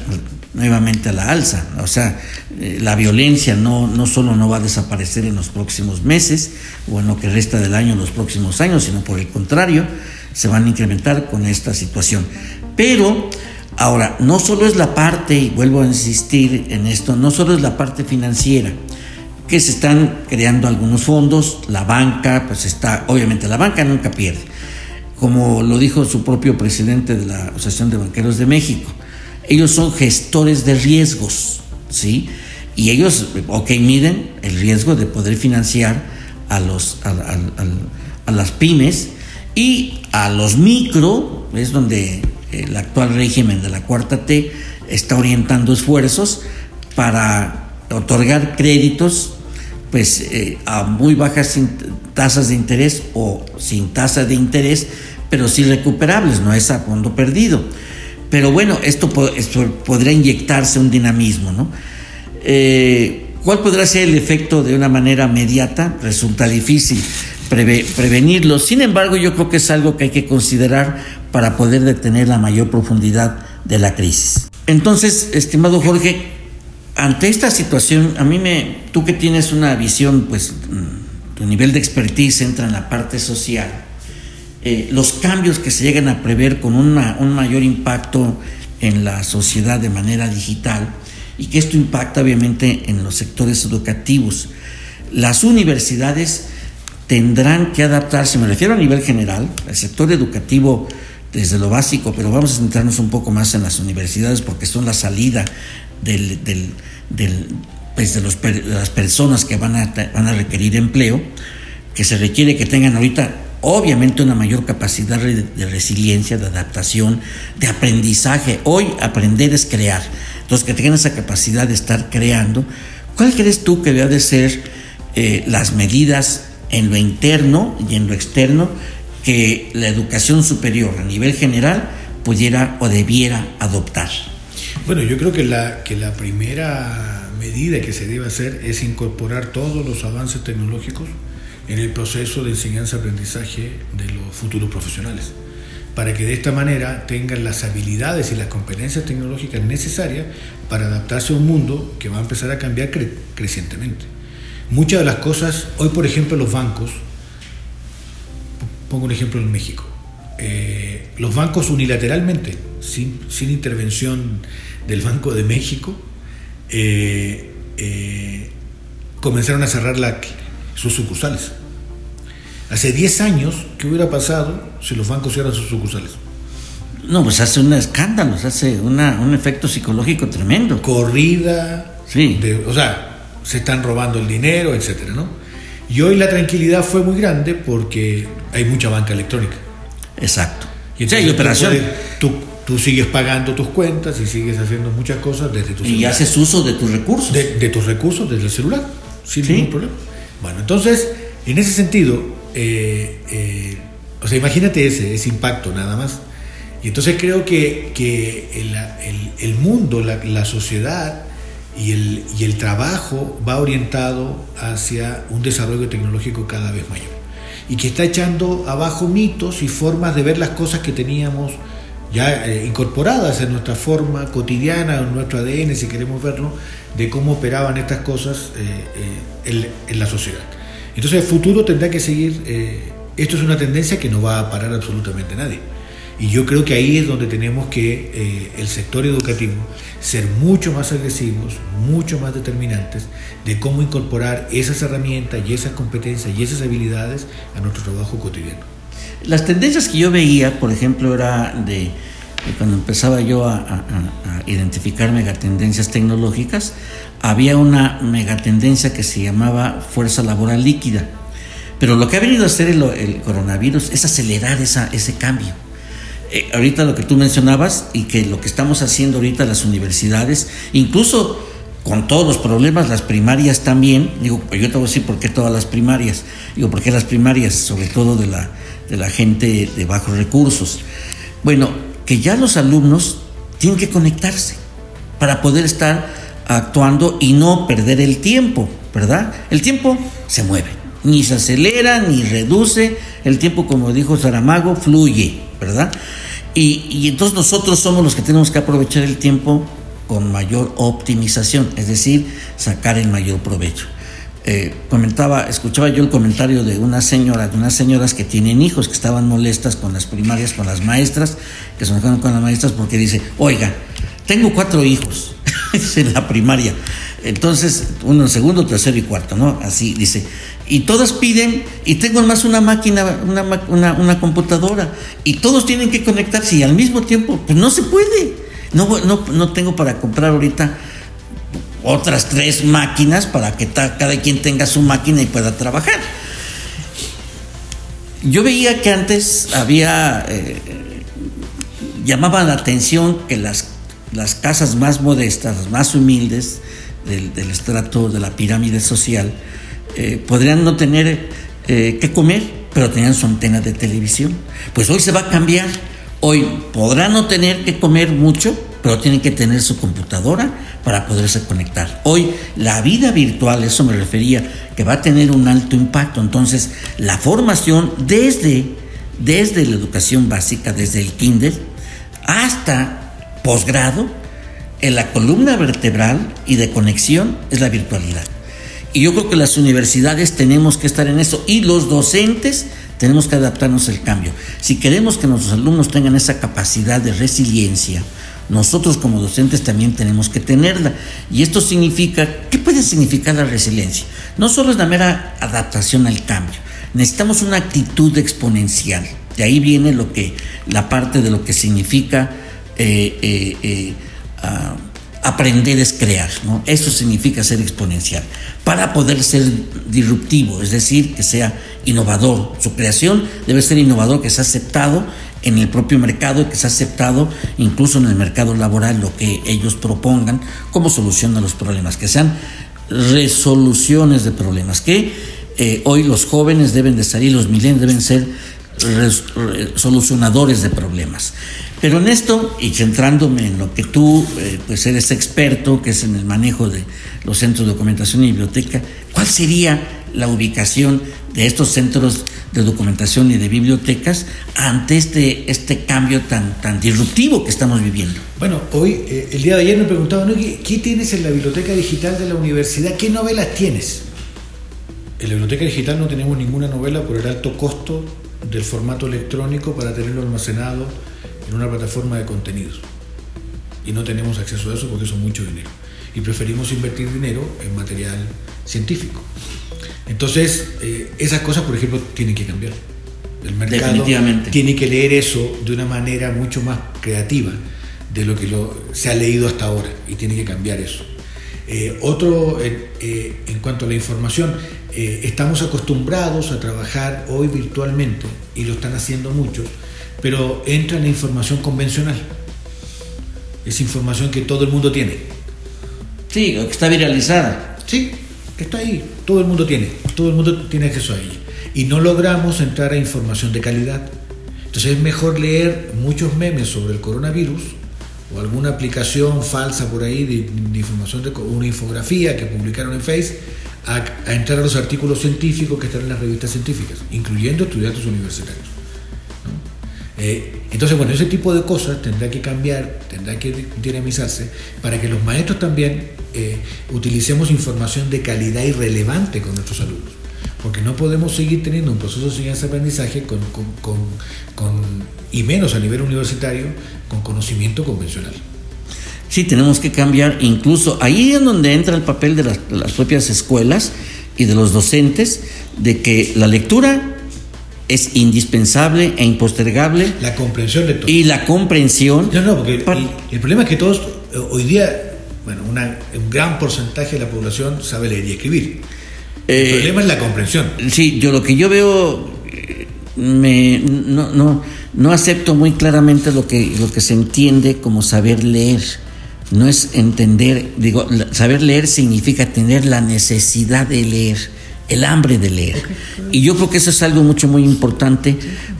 nuevamente a la alza. O sea, eh, la violencia no, no solo no va a desaparecer en los próximos meses o en lo que resta del año, en los próximos años, sino por el contrario, se van a incrementar con esta situación. Pero ahora, no solo es la parte, y vuelvo a insistir en esto, no solo es la parte financiera, que se están creando algunos fondos, la banca, pues está, obviamente la banca nunca pierde, como lo dijo su propio presidente de la Asociación de Banqueros de México, ellos son gestores de riesgos, ¿sí? Y ellos, ok, miden el riesgo de poder financiar a, los, a, las pymes y a los micro, es donde el actual régimen de la cuarta T está orientando esfuerzos para otorgar créditos pues eh, a muy bajas tasas de interés o sin tasa de interés, pero sí recuperables, no es a fondo perdido. Pero bueno, esto, podría inyectarse un dinamismo, ¿no? Eh, ¿Cuál podrá ser el efecto de una manera inmediata? Resulta difícil prevenirlo. Sin embargo, yo creo que es algo que hay que considerar para poder detener la mayor profundidad de la crisis. Entonces, estimado Jorge, ante esta situación, a mí me, tú que tienes una visión, pues mm, tu nivel de expertise entra en la parte social, eh, los cambios que se llegan a prever con un mayor impacto en la sociedad de manera digital y que esto impacta obviamente en los sectores educativos. Las universidades tendrán que adaptarse, me refiero a nivel general, el sector educativo desde lo básico, pero vamos a centrarnos un poco más en las universidades porque son la salida pues de, las personas que van a, van a requerir empleo, que se requiere que tengan ahorita obviamente una mayor capacidad de resiliencia, de adaptación, de aprendizaje. Hoy aprender es crear. Entonces, que tengan esa capacidad de estar creando. ¿Cuál crees tú que debe de ser eh, las medidas en lo interno y en lo externo que la educación superior a nivel general pudiera o debiera adoptar? Bueno, yo creo que la, que la primera medida que se debe hacer es incorporar todos los avances tecnológicos en el proceso de enseñanza-aprendizaje de los futuros profesionales, para que de esta manera tengan las habilidades y las competencias tecnológicas necesarias para adaptarse a un mundo que va a empezar a cambiar crecientemente. Muchas de las cosas, hoy por ejemplo los bancos, pongo un ejemplo en México, eh, los bancos unilateralmente, sin, sin intervención del Banco de México, eh, eh, comenzaron a cerrar sus sucursales. Hace 10 años, ¿qué hubiera pasado si los bancos cierran sus sucursales? No, pues hace un escándalo, hace una, un efecto psicológico tremendo. Corrida, sí. o sea, se están robando el dinero, etcétera, ¿no? Y hoy la tranquilidad fue muy grande porque hay mucha banca electrónica. Exacto. Y entonces hay operación. Tú, tú, sigues pagando tus cuentas y sigues haciendo muchas cosas desde tu celular. Y haces uso de tus recursos. De, tus recursos desde el celular, sin ningún problema. Bueno, entonces, en ese sentido, eh, eh, o sea, imagínate ese, ese impacto nada más. Y entonces creo que, que el, el, el, mundo, la, la sociedad y el, y el trabajo va orientado hacia un desarrollo tecnológico cada vez mayor y que está echando abajo mitos y formas de ver las cosas que teníamos ya eh, incorporadas en nuestra forma cotidiana, en nuestro ADN, si queremos verlo, de cómo operaban estas cosas eh, eh, en, la sociedad. Entonces el futuro tendrá que seguir, esto es una tendencia que no va a parar absolutamente nadie. Y yo creo que ahí es donde tenemos que el sector educativo ser mucho más agresivos, mucho más determinantes de cómo incorporar esas herramientas y esas competencias y esas habilidades a nuestro trabajo cotidiano. Las tendencias que yo veía, por ejemplo, era de, cuando empezaba yo a, a, identificar megatendencias tecnológicas, había una megatendencia que se llamaba fuerza laboral líquida. Pero lo que ha venido a hacer el, el coronavirus es acelerar esa, ese cambio eh, ahorita lo que tú mencionabas y que lo que estamos haciendo ahorita las universidades, incluso con todos los problemas, las primarias también, digo, yo te voy a decir por qué todas las primarias, digo, por qué las primarias, sobre todo de la, de la gente de bajos recursos. Bueno, que ya los alumnos tienen que conectarse para poder estar actuando y no perder el tiempo, ¿verdad? El tiempo se mueve, ni se acelera ni reduce, el tiempo, como dijo Saramago, fluye, ¿verdad? Y, entonces nosotros somos los que tenemos que aprovechar el tiempo con mayor optimización, es decir, sacar el mayor provecho. Eh, comentaba, escuchaba yo el comentario de una señora, de unas señoras que tienen hijos que estaban molestas con las primarias, con las maestras, que se enojaron con las maestras porque dice, oiga, tengo cuatro hijos, [laughs] en la primaria, entonces, uno en segundo, tercero y cuarto, ¿no? Así dice. Y todas piden, y tengo más una máquina, una, una, una computadora, y todos tienen que conectarse y al mismo tiempo, pues no se puede. No, no, no tengo para comprar ahorita otras tres máquinas para que cada quien tenga su máquina y pueda trabajar. Yo veía que antes había, eh, llamaba la atención que las, las casas más modestas, más humildes del, estrato de la pirámide social, eh, podrían no tener eh, que comer, pero tenían su antena de televisión. Pues hoy se va a cambiar. Hoy podrán no tener que comer mucho, pero tienen que tener su computadora para poderse conectar. Hoy la vida virtual, eso me refería, que va a tener un alto impacto. Entonces, la formación desde, desde la educación básica, desde el kinder, hasta posgrado, en la columna vertebral y de conexión es la virtualidad. Y yo creo que las universidades tenemos que estar en eso y los docentes tenemos que adaptarnos al cambio. Si queremos que nuestros alumnos tengan esa capacidad de resiliencia, nosotros como docentes también tenemos que tenerla. Y esto significa, ¿qué puede significar la resiliencia? No solo es la mera adaptación al cambio, necesitamos una actitud exponencial. De ahí viene lo que, la parte de lo que significa eh, eh, eh, ah, aprender es crear, ¿no? Eso significa ser exponencial. Para poder ser disruptivo, es decir, que sea innovador. Su creación debe ser innovador, que sea aceptado en el propio mercado y que se ha aceptado incluso en el mercado laboral lo que ellos propongan como solución a los problemas, que sean resoluciones de problemas, que eh, hoy los jóvenes deben de salir, los milenios deben ser solucionadores de problemas. Pero en esto, y centrándome en lo que tú eh, pues eres experto, que es en el manejo de los centros de documentación y biblioteca, ¿cuál sería la ubicación de estos centros de documentación y de bibliotecas ante este, este cambio tan, tan disruptivo que estamos viviendo. Bueno, hoy, eh, el día de ayer me preguntaban, ¿qué, tienes en la biblioteca digital de la universidad? ¿Qué novelas tienes? En la biblioteca digital no tenemos ninguna novela por el alto costo del formato electrónico para tenerlo almacenado en una plataforma de contenidos. Y no tenemos acceso a eso porque eso es mucho dinero. Y preferimos invertir dinero en material científico. Entonces, eh, esas cosas, por ejemplo, tienen que cambiar. El mercado tiene que leer eso de una manera mucho más creativa de lo que se ha leído hasta ahora y tiene que cambiar eso. Eh, otro, eh, en cuanto a la información, estamos acostumbrados a trabajar hoy virtualmente y lo están haciendo muchos, pero entra en la información convencional. Es información que todo el mundo tiene. Sí, que está viralizada. Sí, está ahí, todo el mundo tiene, todo el mundo tiene acceso a ella. Y no logramos entrar a información de calidad. Entonces es mejor leer muchos memes sobre el coronavirus o alguna aplicación falsa por ahí de, información, de una infografía que publicaron en Face, a, entrar a los artículos científicos que están en las revistas científicas, incluyendo estudiantes universitarios. Eh, entonces, bueno, ese tipo de cosas tendrá que cambiar, tendrá que dinamizarse para que los maestros también eh, utilicemos información de calidad y relevante con nuestros alumnos. Porque no podemos seguir teniendo un proceso de enseñanza-aprendizaje con, y menos a nivel universitario con conocimiento convencional. Sí, tenemos que cambiar, incluso ahí es donde entra el papel de las, de las propias escuelas y de los docentes, de que la lectura es indispensable e impostergable. La comprensión de todo. Y la comprensión. No, no, porque el, problema es que todos, eh, hoy día, bueno, un gran porcentaje de la población sabe leer y escribir. el eh, problema es la comprensión. Sí, yo lo que yo veo, eh, me, no, no, no acepto muy claramente lo que, lo que se entiende como saber leer. No es entender, digo, saber leer significa tener la necesidad de leer, el hambre de leer. Y yo creo que eso es algo mucho, muy importante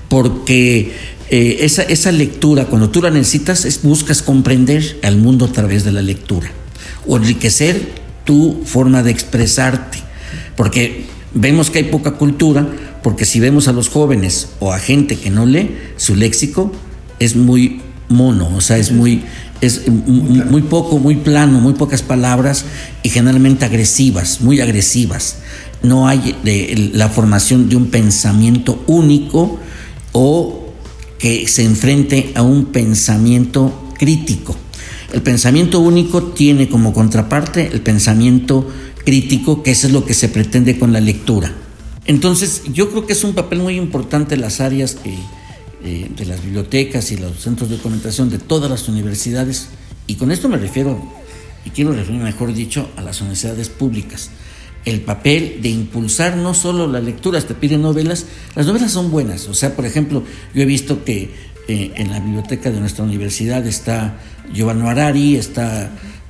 porque eh, esa, esa lectura, cuando tú la necesitas, es, buscas comprender al mundo a través de la lectura o enriquecer tu forma de expresarte. Porque vemos que hay poca cultura, porque si vemos a los jóvenes o a gente que no lee, su léxico es muy mono, o sea, es muy, es muy, poco, muy plano, muy pocas palabras y generalmente agresivas, muy agresivas. No hay de, la formación de un pensamiento único o que se enfrente a un pensamiento crítico. El pensamiento único tiene como contraparte el pensamiento crítico, que eso es lo que se pretende con la lectura. Entonces, yo creo que es un papel muy importante las áreas eh, de las bibliotecas y los centros de documentación de todas las universidades, y con esto me refiero, y quiero referirme mejor dicho, a las universidades públicas. El papel de impulsar no solo las lecturas, te piden novelas, las novelas son buenas, o sea, por ejemplo, yo he visto que eh, en la biblioteca de nuestra universidad está Giovanni Arari, está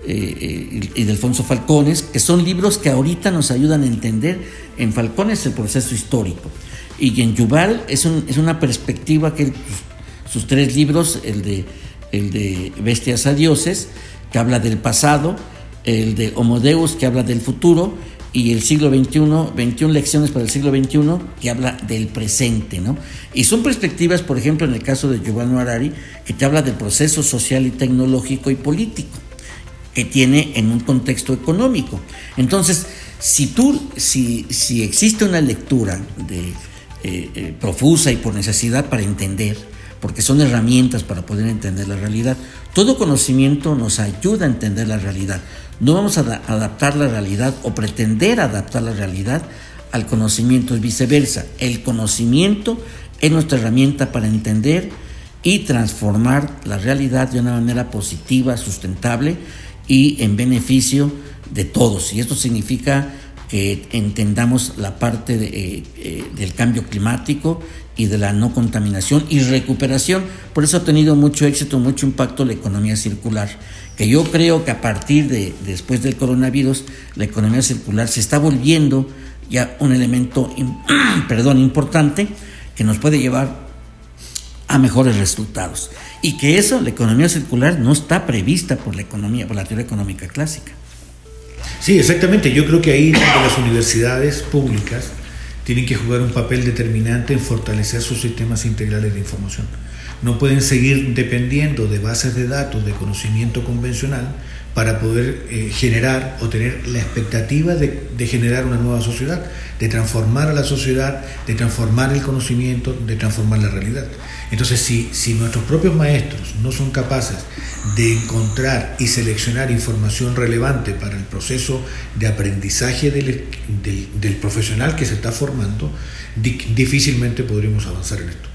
eh, y de Alfonso Falcones, que son libros que ahorita nos ayudan a entender en Falcones el proceso histórico. Y en Yuval es, una perspectiva que sus tres libros, el de, el de Bestias a Dioses, que habla del pasado, el de Homodeus, que habla del futuro, y el siglo XXI, 21 lecciones para el siglo XXI, que habla del presente, ¿no? Y son perspectivas, por ejemplo, en el caso de Giovanni Harari, que te habla del proceso social y tecnológico y político que tiene en un contexto económico. Entonces, si tú, si, si existe una lectura de, eh, eh, profusa y por necesidad para entender, porque son herramientas para poder entender la realidad, todo conocimiento nos ayuda a entender la realidad. No vamos a adaptar la realidad o pretender adaptar la realidad al conocimiento, es viceversa. El conocimiento es nuestra herramienta para entender y transformar la realidad de una manera positiva, sustentable y en beneficio de todos. Y esto significa que entendamos la parte eh, eh, del cambio climático y de la no contaminación y recuperación. Por eso ha tenido mucho éxito, mucho impacto la economía circular, que yo creo que a partir de después del coronavirus, la economía circular se está volviendo ya un elemento, [clears throat] perdón, importante que nos puede llevar a mejores resultados. Y que eso, la economía circular, no está prevista por la economía, por la teoría económica clásica. Sí, exactamente. Yo creo que ahí las universidades públicas tienen que jugar un papel determinante en fortalecer sus sistemas integrales de información. No pueden seguir dependiendo de bases de datos de conocimiento convencional para poder eh, generar o tener la expectativa de, generar una nueva sociedad, de transformar a la sociedad, de transformar el conocimiento, de transformar la realidad. Entonces, si, si nuestros propios maestros no son capaces de encontrar y seleccionar información relevante para el proceso de aprendizaje del, del, profesional que se está formando, difícilmente podremos avanzar en esto.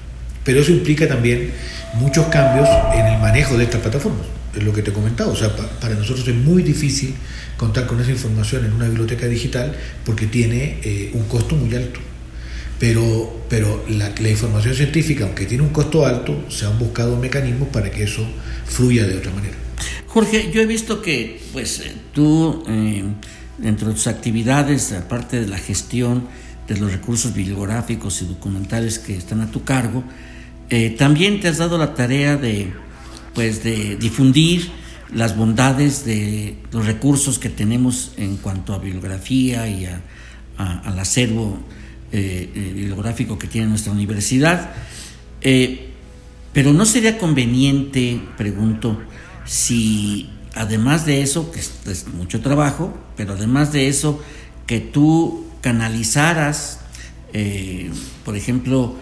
Pero eso implica también muchos cambios en el manejo de estas plataformas, es lo que te he comentado. O sea, para nosotros es muy difícil contar con esa información en una biblioteca digital porque tiene eh, un costo muy alto pero, pero la, información científica, aunque tiene un costo alto, se han buscado mecanismos para que eso fluya de otra manera. Jorge, yo he visto que pues eh, tú, eh, dentro de tus actividades, aparte de la gestión de los recursos bibliográficos y documentales que están a tu cargo, eh, también te has dado la tarea de, pues, de difundir las bondades de los recursos que tenemos en cuanto a bibliografía y al acervo eh, eh, bibliográfico que tiene nuestra universidad. Eh, pero no sería conveniente, pregunto, si además de eso, que es, mucho trabajo, pero además de eso, que tú canalizaras, por ejemplo,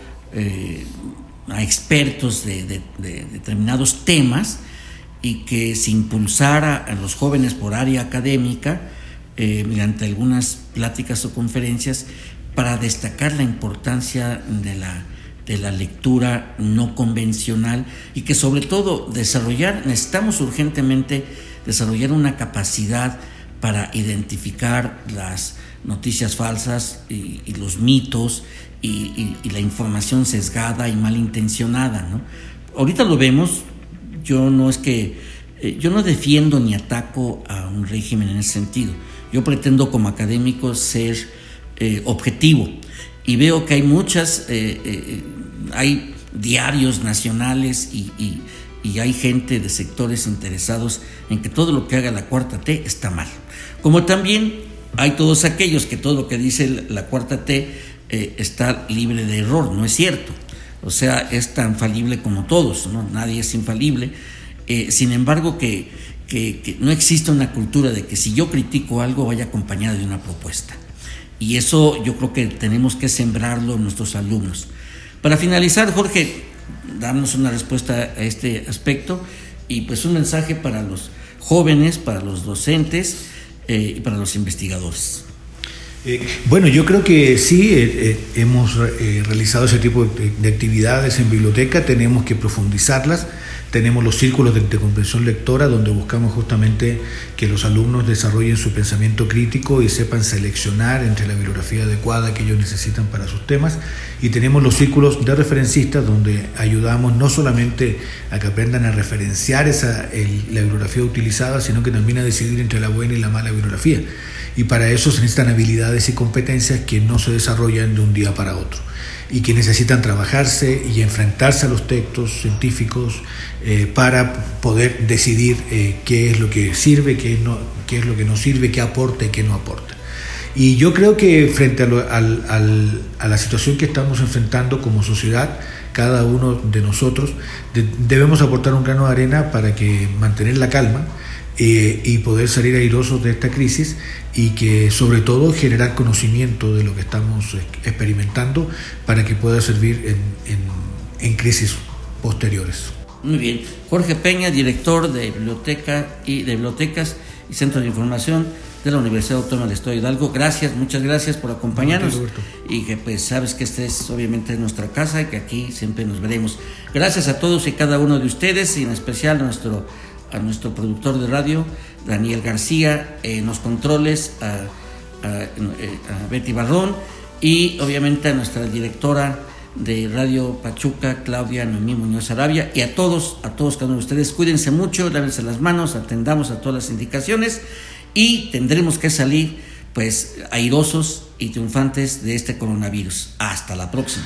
a expertos de, determinados temas y que se impulsara a los jóvenes por área académica mediante algunas pláticas o conferencias para destacar la importancia de la, de la lectura no convencional y que sobre todo desarrollar, necesitamos urgentemente desarrollar una capacidad para identificar las noticias falsas y, los mitos y, la información sesgada y malintencionada. ¿no? Ahorita lo vemos, yo no es que, eh, yo no defiendo ni ataco a un régimen en ese sentido, yo pretendo como académico ser eh, objetivo y veo que hay muchas, eh, hay diarios nacionales y, y hay gente de sectores interesados en que todo lo que haga la cuarta T está mal. Como también hay todos aquellos que todo lo que dice la cuarta T eh, está libre de error, no es cierto. O sea, es tan falible como todos, ¿no? nadie es infalible. Eh, sin embargo, que, que, no existe una cultura de que si yo critico algo vaya acompañado de una propuesta. Y eso yo creo que tenemos que sembrarlo en nuestros alumnos. Para finalizar, Jorge, darnos una respuesta a este aspecto y pues un mensaje para los jóvenes, para los docentes eh, para los investigadores. Eh, bueno, yo creo que sí, eh, hemos realizado ese tipo de, actividades en biblioteca, tenemos que profundizarlas tenemos los círculos de, comprensión lectora donde buscamos justamente que los alumnos desarrollen su pensamiento crítico y sepan seleccionar entre la bibliografía adecuada que ellos necesitan para sus temas. Y tenemos los círculos de referencistas donde ayudamos no solamente a que aprendan a referenciar esa, la bibliografía utilizada, sino que también a decidir entre la buena y la mala bibliografía. Y para eso se necesitan habilidades y competencias que no se desarrollan de un día para otro y que necesitan trabajarse y enfrentarse a los textos científicos eh, para poder decidir eh, qué es lo que sirve, qué, no, es lo que no sirve, qué aporta y qué no aporta. Y yo creo que frente a, la situación que estamos enfrentando como sociedad, cada uno de nosotros debemos aportar un grano de arena para que mantener la calma eh, y poder salir airosos de esta crisis y que sobre todo generar conocimiento de lo que estamos experimentando para que pueda servir en crisis posteriores. Muy bien. Jorge Peña, director de biblioteca y de bibliotecas y centro de información de la Universidad Autónoma del Estado de Hidalgo. Gracias, muchas gracias por acompañarnos y que pues sabes que esta es obviamente nuestra casa y que aquí siempre nos veremos. Gracias a todos y cada uno de ustedes y en especial a nuestro a nuestro productor de radio Daniel García en los controles a, a Betty Barrón y obviamente a nuestra directora de Radio Pachuca, Claudia Noemí Muñoz Arabia, y a todos, a todos cada uno de ustedes, cuídense mucho, lávense las manos, atendamos a todas las indicaciones y tendremos que salir pues airosos y triunfantes de este coronavirus. Hasta la próxima.